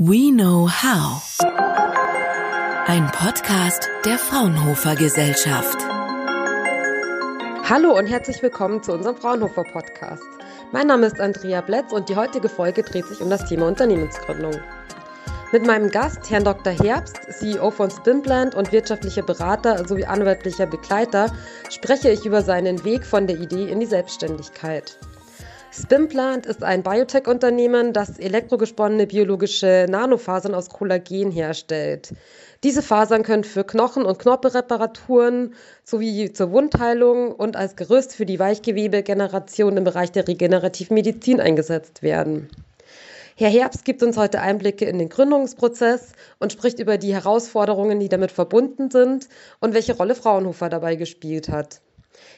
We Know How. Ein Podcast der Fraunhofer Gesellschaft. Hallo und herzlich willkommen zu unserem Fraunhofer Podcast. Mein Name ist Andrea Bletz und die heutige Folge dreht sich um das Thema Unternehmensgründung. Mit meinem Gast, Herrn Dr. Herbst, CEO von Spimplant und wirtschaftlicher Berater sowie anwaltlicher Begleiter, spreche ich über seinen Weg von der Idee in die Selbstständigkeit. Spimplant ist ein Biotech-Unternehmen, das elektrogesponnene biologische Nanofasern aus Kollagen herstellt. Diese Fasern können für Knochen- und Knorpelreparaturen sowie zur Wundheilung und als Gerüst für die Weichgewebegeneration im Bereich der regenerativen Medizin eingesetzt werden. Herr Herbst gibt uns heute Einblicke in den Gründungsprozess und spricht über die Herausforderungen, die damit verbunden sind und welche Rolle Fraunhofer dabei gespielt hat.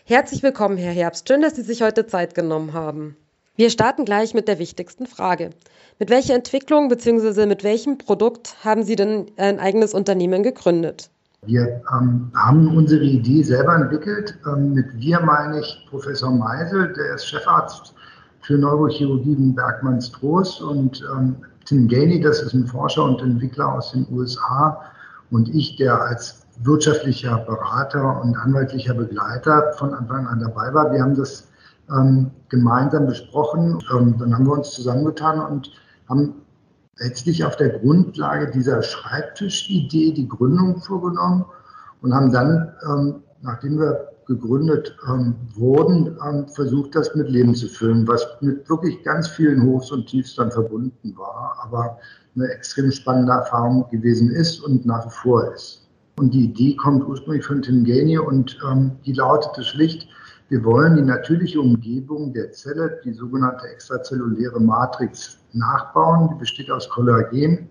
Herzlich willkommen, Herr Herbst. Schön, dass Sie sich heute Zeit genommen haben. Wir starten gleich mit der wichtigsten Frage. Mit welcher Entwicklung bzw. mit welchem Produkt haben Sie denn ein eigenes Unternehmen gegründet? Wir ähm, haben unsere Idee selber entwickelt. Ähm, mit wir meine ich Professor Meisel, der ist Chefarzt für Neurochirurgie in Bergmanns Trost und ähm, Tim Gainey, das ist ein Forscher und Entwickler aus den USA und ich, der als wirtschaftlicher Berater und anwaltlicher Begleiter von Anfang an dabei war. Wir haben das ähm, gemeinsam besprochen. Ähm, dann haben wir uns zusammengetan und haben letztlich auf der Grundlage dieser Schreibtischidee die Gründung vorgenommen und haben dann, ähm, nachdem wir gegründet ähm, wurden, ähm, versucht, das mit Leben zu füllen, was mit wirklich ganz vielen Hochs und Tiefs dann verbunden war, aber eine extrem spannende Erfahrung gewesen ist und nach wie vor ist. Und die Idee kommt ursprünglich von Tim Gainey und ähm, die lautete schlicht, wir wollen die natürliche Umgebung der Zelle, die sogenannte extrazelluläre Matrix, nachbauen. Die besteht aus Kollagen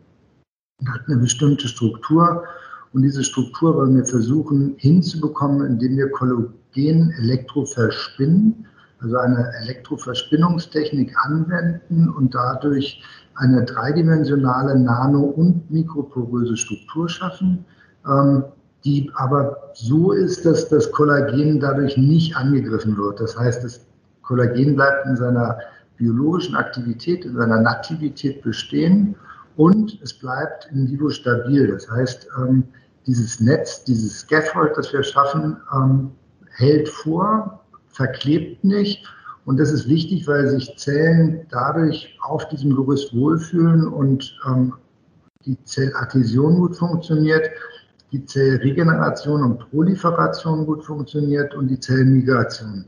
und hat eine bestimmte Struktur. Und diese Struktur wollen wir versuchen hinzubekommen, indem wir Kollagen elektroverspinnen, also eine Elektroverspinnungstechnik anwenden und dadurch eine dreidimensionale nano- und mikroporöse Struktur schaffen. Ähm, die aber so ist, dass das Kollagen dadurch nicht angegriffen wird. Das heißt, das Kollagen bleibt in seiner biologischen Aktivität, in seiner Nativität bestehen und es bleibt in vivo stabil. Das heißt, ähm, dieses Netz, dieses Scaffold, das wir schaffen, ähm, hält vor, verklebt nicht. Und das ist wichtig, weil sich Zellen dadurch auf diesem Gerüst wohlfühlen und ähm, die Zelladhäsion gut funktioniert die Zellregeneration und Proliferation gut funktioniert und die Zellmigration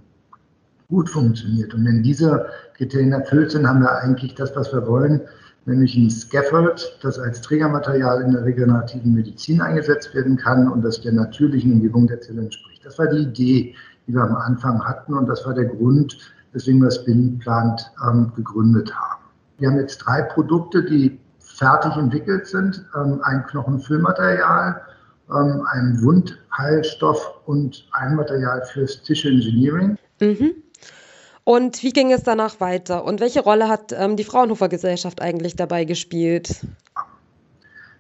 gut funktioniert. Und wenn diese Kriterien erfüllt sind, haben wir eigentlich das, was wir wollen, nämlich ein Scaffold, das als Trägermaterial in der regenerativen Medizin eingesetzt werden kann und das der natürlichen Umgebung der Zelle entspricht. Das war die Idee, die wir am Anfang hatten und das war der Grund, weswegen wir Spinplant ähm, gegründet haben. Wir haben jetzt drei Produkte, die fertig entwickelt sind. Ähm, ein Knochenfüllmaterial, ähm, ein Wundheilstoff und ein Material fürs Tissue Engineering. Mhm. Und wie ging es danach weiter? Und welche Rolle hat ähm, die Fraunhofer Gesellschaft eigentlich dabei gespielt?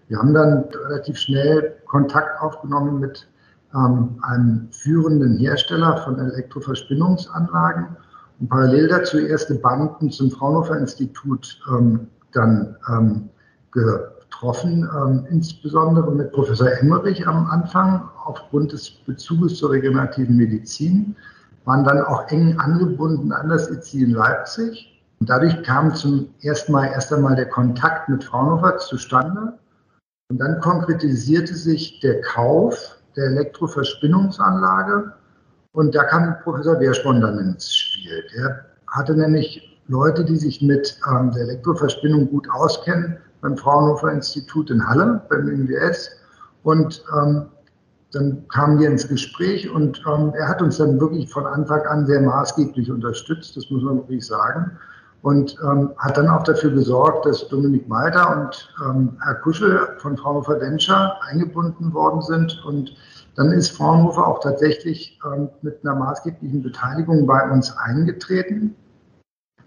Wir haben dann relativ schnell Kontakt aufgenommen mit ähm, einem führenden Hersteller von Elektroverspinnungsanlagen und parallel dazu erste Banden zum Fraunhofer Institut ähm, dann ähm, getroffen, ähm, insbesondere mit Professor Emmerich am Anfang aufgrund des Bezuges zur regenerativen Medizin, waren dann auch eng angebunden an das ICI in Leipzig. Und dadurch kam zum ersten Mal erst einmal der Kontakt mit Fraunhofer zustande. Und dann konkretisierte sich der Kauf der Elektroverspinnungsanlage. Und da kam Professor Wehrspon dann ins Spiel. Der hatte nämlich Leute, die sich mit ähm, der Elektroverspinnung gut auskennen, beim Fraunhofer Institut in Halle, beim MWS. Und ähm, dann kamen wir ins Gespräch und ähm, er hat uns dann wirklich von Anfang an sehr maßgeblich unterstützt, das muss man wirklich sagen. Und ähm, hat dann auch dafür gesorgt, dass Dominik Malter und ähm, Herr Kuschel von Fraunhofer Venture eingebunden worden sind. Und dann ist Fraunhofer auch tatsächlich ähm, mit einer maßgeblichen Beteiligung bei uns eingetreten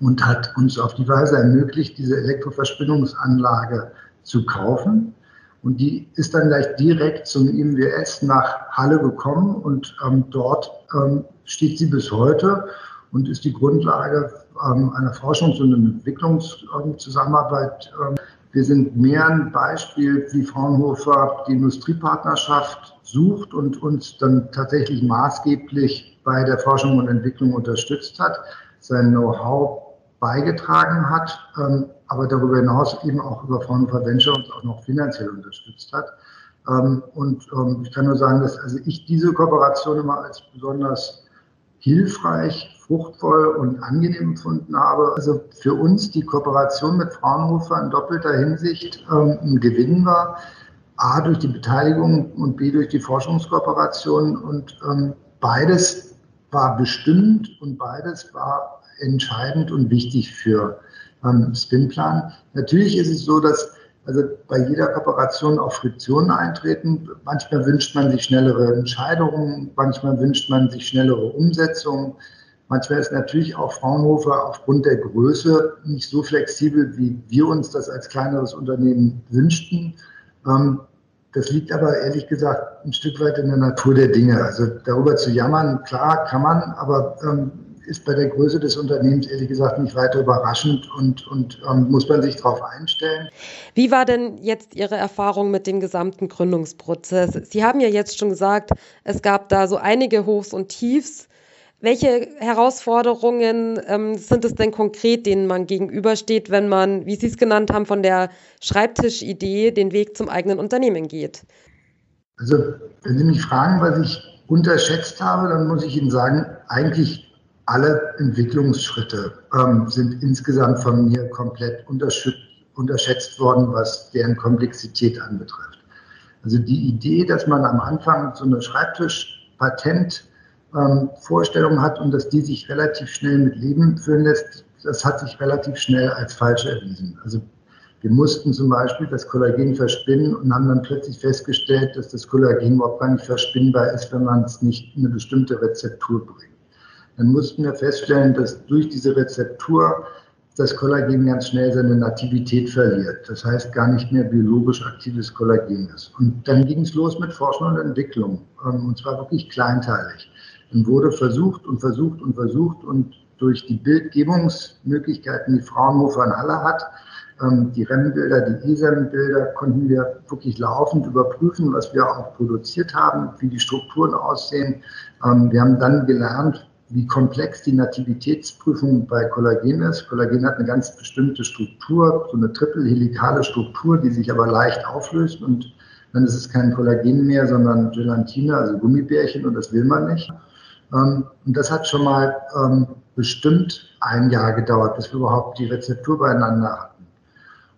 und hat uns auf die Weise ermöglicht, diese Elektroverspinnungsanlage zu kaufen. Und die ist dann gleich direkt zum IMWS nach Halle gekommen und ähm, dort ähm, steht sie bis heute und ist die Grundlage ähm, einer Forschungs- und Entwicklungszusammenarbeit, ähm, Wir sind mehr ein Beispiel, wie Fraunhofer die Industriepartnerschaft sucht und uns dann tatsächlich maßgeblich bei der Forschung und Entwicklung unterstützt hat, sein Know-how beigetragen hat, ähm, aber darüber hinaus eben auch über Fraunhofer Venture uns auch noch finanziell unterstützt hat. Ähm, und ähm, ich kann nur sagen, dass also ich diese Kooperation immer als besonders hilfreich, fruchtvoll und angenehm empfunden habe. Also für uns die Kooperation mit Fraunhofer in doppelter Hinsicht ähm, ein Gewinn war. A durch die Beteiligung und B durch die Forschungskooperation. Und ähm, beides war bestimmt und beides war entscheidend und wichtig für ähm, Spinplan. Natürlich ist es so, dass also bei jeder Kooperation auch Friktionen eintreten. Manchmal wünscht man sich schnellere Entscheidungen, manchmal wünscht man sich schnellere Umsetzungen. Manchmal ist natürlich auch Fraunhofer aufgrund der Größe nicht so flexibel, wie wir uns das als kleineres Unternehmen wünschten. Ähm, das liegt aber ehrlich gesagt ein Stück weit in der Natur der Dinge. Also darüber zu jammern, klar kann man, aber ähm, ist bei der Größe des Unternehmens ehrlich gesagt nicht weiter überraschend und, und ähm, muss man sich darauf einstellen. Wie war denn jetzt Ihre Erfahrung mit dem gesamten Gründungsprozess? Sie haben ja jetzt schon gesagt, es gab da so einige Hochs und Tiefs. Welche Herausforderungen ähm, sind es denn konkret, denen man gegenübersteht, wenn man, wie Sie es genannt haben, von der Schreibtischidee den Weg zum eigenen Unternehmen geht? Also, wenn Sie mich fragen, was ich unterschätzt habe, dann muss ich Ihnen sagen, eigentlich alle Entwicklungsschritte ähm, sind insgesamt von mir komplett unterschätzt worden, was deren Komplexität anbetrifft. Also die Idee, dass man am Anfang so eine Schreibtischpatent-Vorstellung ähm, hat und dass die sich relativ schnell mit Leben füllen lässt, das hat sich relativ schnell als falsch erwiesen. Also wir mussten zum Beispiel das Kollagen verspinnen und haben dann plötzlich festgestellt, dass das Kollagen überhaupt gar nicht verspinnbar ist, wenn man es nicht in eine bestimmte Rezeptur bringt dann mussten wir feststellen, dass durch diese Rezeptur das Kollagen ganz schnell seine Nativität verliert. Das heißt, gar nicht mehr biologisch aktives Kollagen ist. Und dann ging es los mit Forschung und Entwicklung. Ähm, und zwar wirklich kleinteilig. Dann wurde versucht und versucht und versucht und durch die Bildgebungsmöglichkeiten, die Fraunhofer in Halle hat, ähm, die REM-Bilder, die ESEM-Bilder, konnten wir wirklich laufend überprüfen, was wir auch produziert haben, wie die Strukturen aussehen. Ähm, wir haben dann gelernt, wie komplex die Nativitätsprüfung bei Kollagen ist. Kollagen hat eine ganz bestimmte Struktur, so eine triple-helikale Struktur, die sich aber leicht auflöst und dann ist es kein Kollagen mehr, sondern Gelatine, also Gummibärchen und das will man nicht. Ähm, und das hat schon mal ähm, bestimmt ein Jahr gedauert, bis wir überhaupt die Rezeptur beieinander hatten.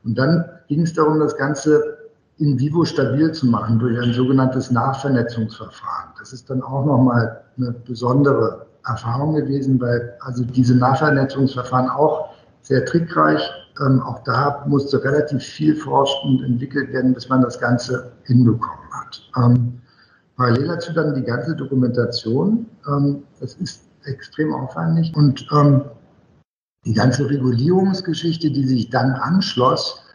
Und dann ging es darum, das Ganze in vivo stabil zu machen durch ein sogenanntes Nachvernetzungsverfahren. Das ist dann auch nochmal eine besondere Erfahrung gewesen, weil also diese Nachvernetzungsverfahren auch sehr trickreich. Ähm, auch da musste relativ viel forscht und entwickelt werden, bis man das Ganze hinbekommen hat. Ähm, parallel dazu dann die ganze Dokumentation. Ähm, das ist extrem aufwendig und ähm, die ganze Regulierungsgeschichte, die sich dann anschloss,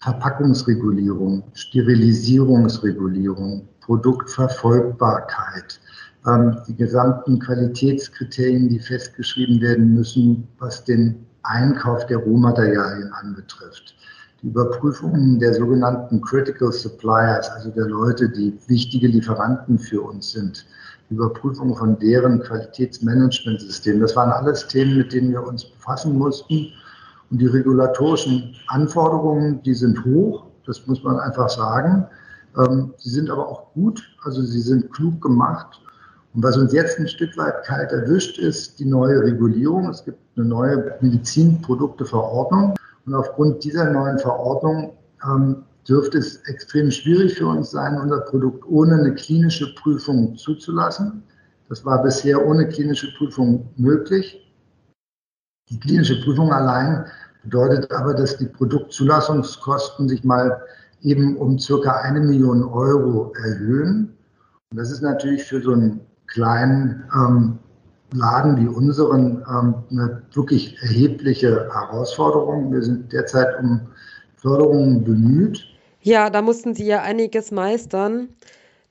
Verpackungsregulierung, Sterilisierungsregulierung, Produktverfolgbarkeit, ähm, die gesamten Qualitätskriterien, die festgeschrieben werden müssen, was den Einkauf der Rohmaterialien anbetrifft. Die Überprüfungen der sogenannten Critical Suppliers, also der Leute, die wichtige Lieferanten für uns sind. Die Überprüfung von deren Qualitätsmanagementsystem. Das waren alles Themen, mit denen wir uns befassen mussten. Und die regulatorischen Anforderungen, die sind hoch, das muss man einfach sagen. Ähm, sie sind aber auch gut, also sie sind klug gemacht und was uns jetzt ein Stück weit kalt erwischt, ist die neue Regulierung. Es gibt eine neue Medizinprodukteverordnung. Und aufgrund dieser neuen Verordnung ähm, dürfte es extrem schwierig für uns sein, unser Produkt ohne eine klinische Prüfung zuzulassen. Das war bisher ohne klinische Prüfung möglich. Die klinische Prüfung allein bedeutet aber, dass die Produktzulassungskosten sich mal eben um circa eine Million Euro erhöhen. Und das ist natürlich für so ein kleinen ähm, Laden wie unseren ähm, eine wirklich erhebliche Herausforderung. Wir sind derzeit um Förderungen bemüht. Ja, da mussten Sie ja einiges meistern.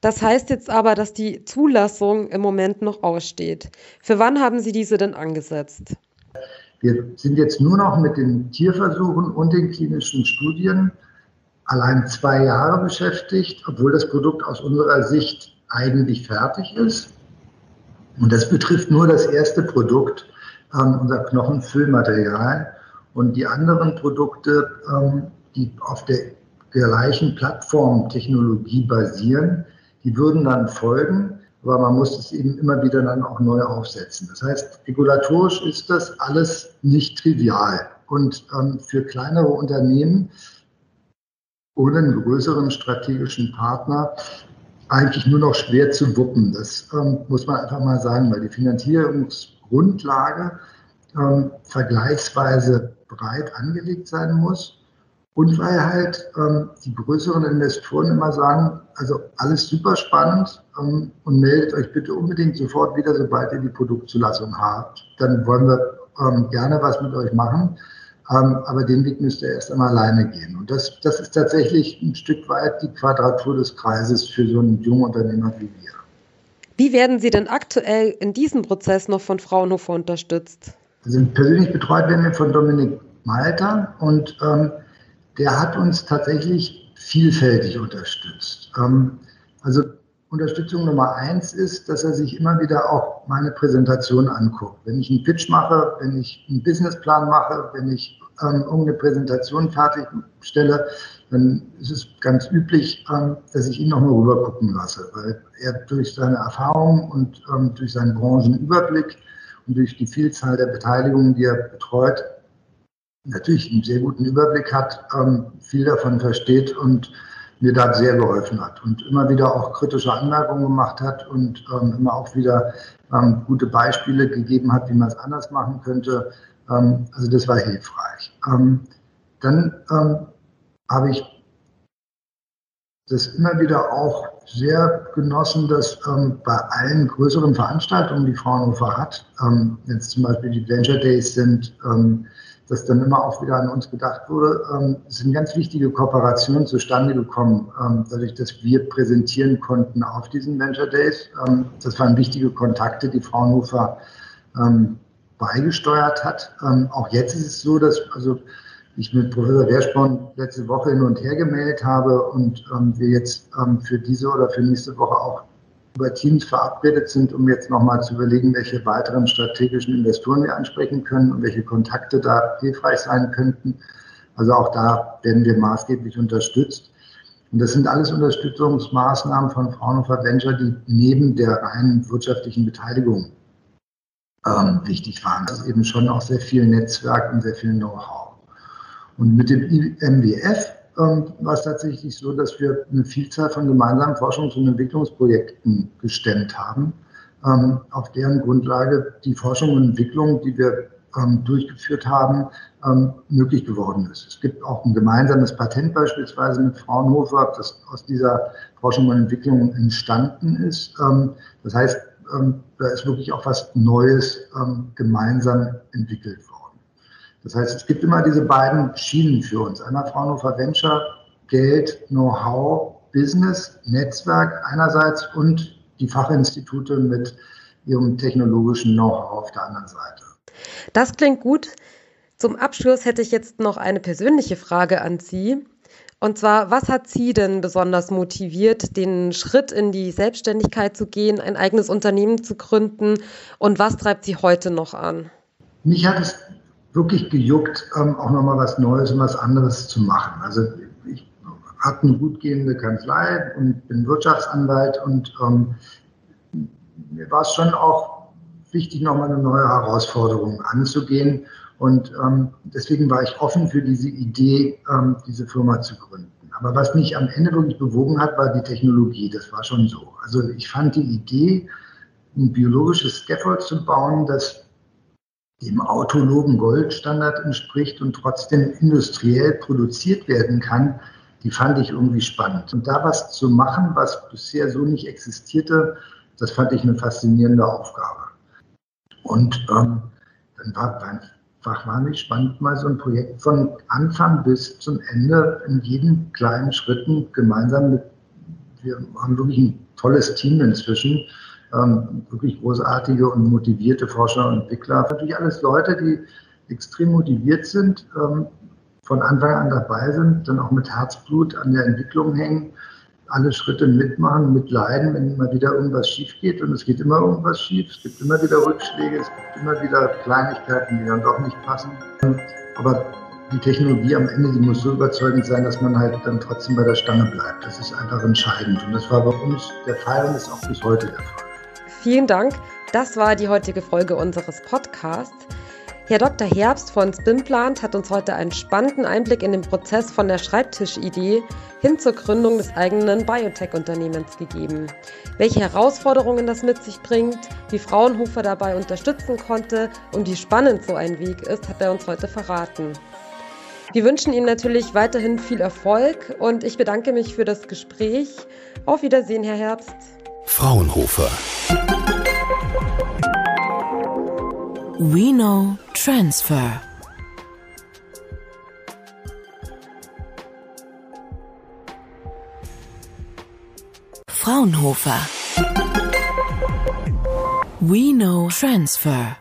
Das heißt jetzt aber, dass die Zulassung im Moment noch aussteht. Für wann haben Sie diese denn angesetzt? Wir sind jetzt nur noch mit den Tierversuchen und den klinischen Studien allein zwei Jahre beschäftigt, obwohl das Produkt aus unserer Sicht eigentlich fertig ist. Und das betrifft nur das erste Produkt, ähm, unser Knochenfüllmaterial. Und die anderen Produkte, ähm, die auf der gleichen Plattformtechnologie basieren, die würden dann folgen, aber man muss es eben immer wieder dann auch neu aufsetzen. Das heißt, regulatorisch ist das alles nicht trivial. Und ähm, für kleinere Unternehmen ohne einen größeren strategischen Partner eigentlich nur noch schwer zu wuppen. Das ähm, muss man einfach mal sagen, weil die Finanzierungsgrundlage ähm, vergleichsweise breit angelegt sein muss und weil halt ähm, die größeren Investoren immer sagen, also alles super spannend ähm, und meldet euch bitte unbedingt sofort wieder, sobald ihr die Produktzulassung habt. Dann wollen wir ähm, gerne was mit euch machen. Ähm, aber den Weg müsst ihr erst einmal alleine gehen. Und das, das ist tatsächlich ein Stück weit die Quadratur des Kreises für so einen jungen Unternehmer wie wir. Wie werden Sie denn aktuell in diesem Prozess noch von Fraunhofer unterstützt? Also persönlich betreut werden wir von Dominik Malter und ähm, der hat uns tatsächlich vielfältig unterstützt. Ähm, also Unterstützung Nummer eins ist, dass er sich immer wieder auch meine Präsentation anguckt. Wenn ich einen Pitch mache, wenn ich einen Businessplan mache, wenn ich ähm, irgendeine Präsentation fertigstelle, dann ist es ganz üblich, ähm, dass ich ihn nochmal rüber gucken lasse, weil er durch seine Erfahrung und ähm, durch seinen Branchenüberblick und durch die Vielzahl der Beteiligungen, die er betreut, natürlich einen sehr guten Überblick hat, ähm, viel davon versteht und mir da sehr geholfen hat und immer wieder auch kritische Anmerkungen gemacht hat und ähm, immer auch wieder ähm, gute Beispiele gegeben hat, wie man es anders machen könnte. Ähm, also das war hilfreich. Ähm, dann ähm, habe ich das immer wieder auch sehr genossen, dass ähm, bei allen größeren Veranstaltungen, die Fraunhofer hat, wenn es zum Beispiel die Venture Days sind, dass dann immer auch wieder an uns gedacht wurde. Ähm, sind ganz wichtige Kooperationen zustande gekommen, ähm, dadurch, dass wir präsentieren konnten auf diesen Venture Days. Ähm, das waren wichtige Kontakte, die Fraunhofer beigesteuert hat. Auch jetzt ist es so, dass also ich mit Professor Wersporn letzte Woche hin und her gemeldet habe und wir jetzt für diese oder für nächste Woche auch über Teams verabredet sind, um jetzt nochmal zu überlegen, welche weiteren strategischen Investoren wir ansprechen können und welche Kontakte da hilfreich sein könnten. Also auch da werden wir maßgeblich unterstützt. Und das sind alles Unterstützungsmaßnahmen von Fraunhofer Venture, die neben der reinen wirtschaftlichen Beteiligung ähm, wichtig waren. Das ist eben schon auch sehr viel Netzwerk und sehr viel Know-how. Und mit dem MWF ähm, war es tatsächlich so, dass wir eine Vielzahl von gemeinsamen Forschungs- und Entwicklungsprojekten gestemmt haben, ähm, auf deren Grundlage die Forschung und Entwicklung, die wir ähm, durchgeführt haben, möglich geworden ist. Es gibt auch ein gemeinsames Patent beispielsweise mit Fraunhofer, das aus dieser Forschung und Entwicklung entstanden ist. Das heißt, da ist wirklich auch was Neues gemeinsam entwickelt worden. Das heißt, es gibt immer diese beiden Schienen für uns. Einmal Fraunhofer Venture, Geld, Know-how, Business, Netzwerk einerseits und die Fachinstitute mit ihrem technologischen Know-how auf der anderen Seite. Das klingt gut. Zum Abschluss hätte ich jetzt noch eine persönliche Frage an Sie. Und zwar, was hat Sie denn besonders motiviert, den Schritt in die Selbstständigkeit zu gehen, ein eigenes Unternehmen zu gründen? Und was treibt Sie heute noch an? Mich hat es wirklich gejuckt, ähm, auch nochmal was Neues und was anderes zu machen. Also ich habe eine gut gehende Kanzlei und bin Wirtschaftsanwalt und ähm, mir war es schon auch wichtig, nochmal eine neue Herausforderung anzugehen. Und ähm, deswegen war ich offen für diese Idee, ähm, diese Firma zu gründen. Aber was mich am Ende wirklich bewogen hat, war die Technologie. Das war schon so. Also ich fand die Idee, ein biologisches Scaffold zu bauen, das dem autologen Goldstandard entspricht und trotzdem industriell produziert werden kann, die fand ich irgendwie spannend. Und da was zu machen, was bisher so nicht existierte, das fand ich eine faszinierende Aufgabe. Und ähm, dann war einfach wahnsinnig spannend, mal so ein Projekt von Anfang bis zum Ende in jeden kleinen Schritten gemeinsam mit, wir haben wirklich ein tolles Team inzwischen, ähm, wirklich großartige und motivierte Forscher und Entwickler. Natürlich alles Leute, die extrem motiviert sind, ähm, von Anfang an dabei sind, dann auch mit Herzblut an der Entwicklung hängen, alle Schritte mitmachen, mitleiden, wenn mal wieder irgendwas schief geht. Und es geht immer irgendwas schief, es gibt immer wieder Rückschläge, es gibt immer wieder Kleinigkeiten, die dann doch nicht passen. Aber die Technologie am Ende, die muss so überzeugend sein, dass man halt dann trotzdem bei der Stange bleibt. Das ist einfach entscheidend. Und das war bei uns der Fall und ist auch bis heute der Fall. Vielen Dank. Das war die heutige Folge unseres Podcasts. Herr Dr. Herbst von Spimplant hat uns heute einen spannenden Einblick in den Prozess von der Schreibtischidee hin zur Gründung des eigenen Biotech-Unternehmens gegeben. Welche Herausforderungen das mit sich bringt, wie Fraunhofer dabei unterstützen konnte und wie spannend so ein Weg ist, hat er uns heute verraten. Wir wünschen Ihnen natürlich weiterhin viel Erfolg und ich bedanke mich für das Gespräch. Auf Wiedersehen, Herr Herbst. Fraunhofer. We know transfer. Fraunhofer. We know transfer.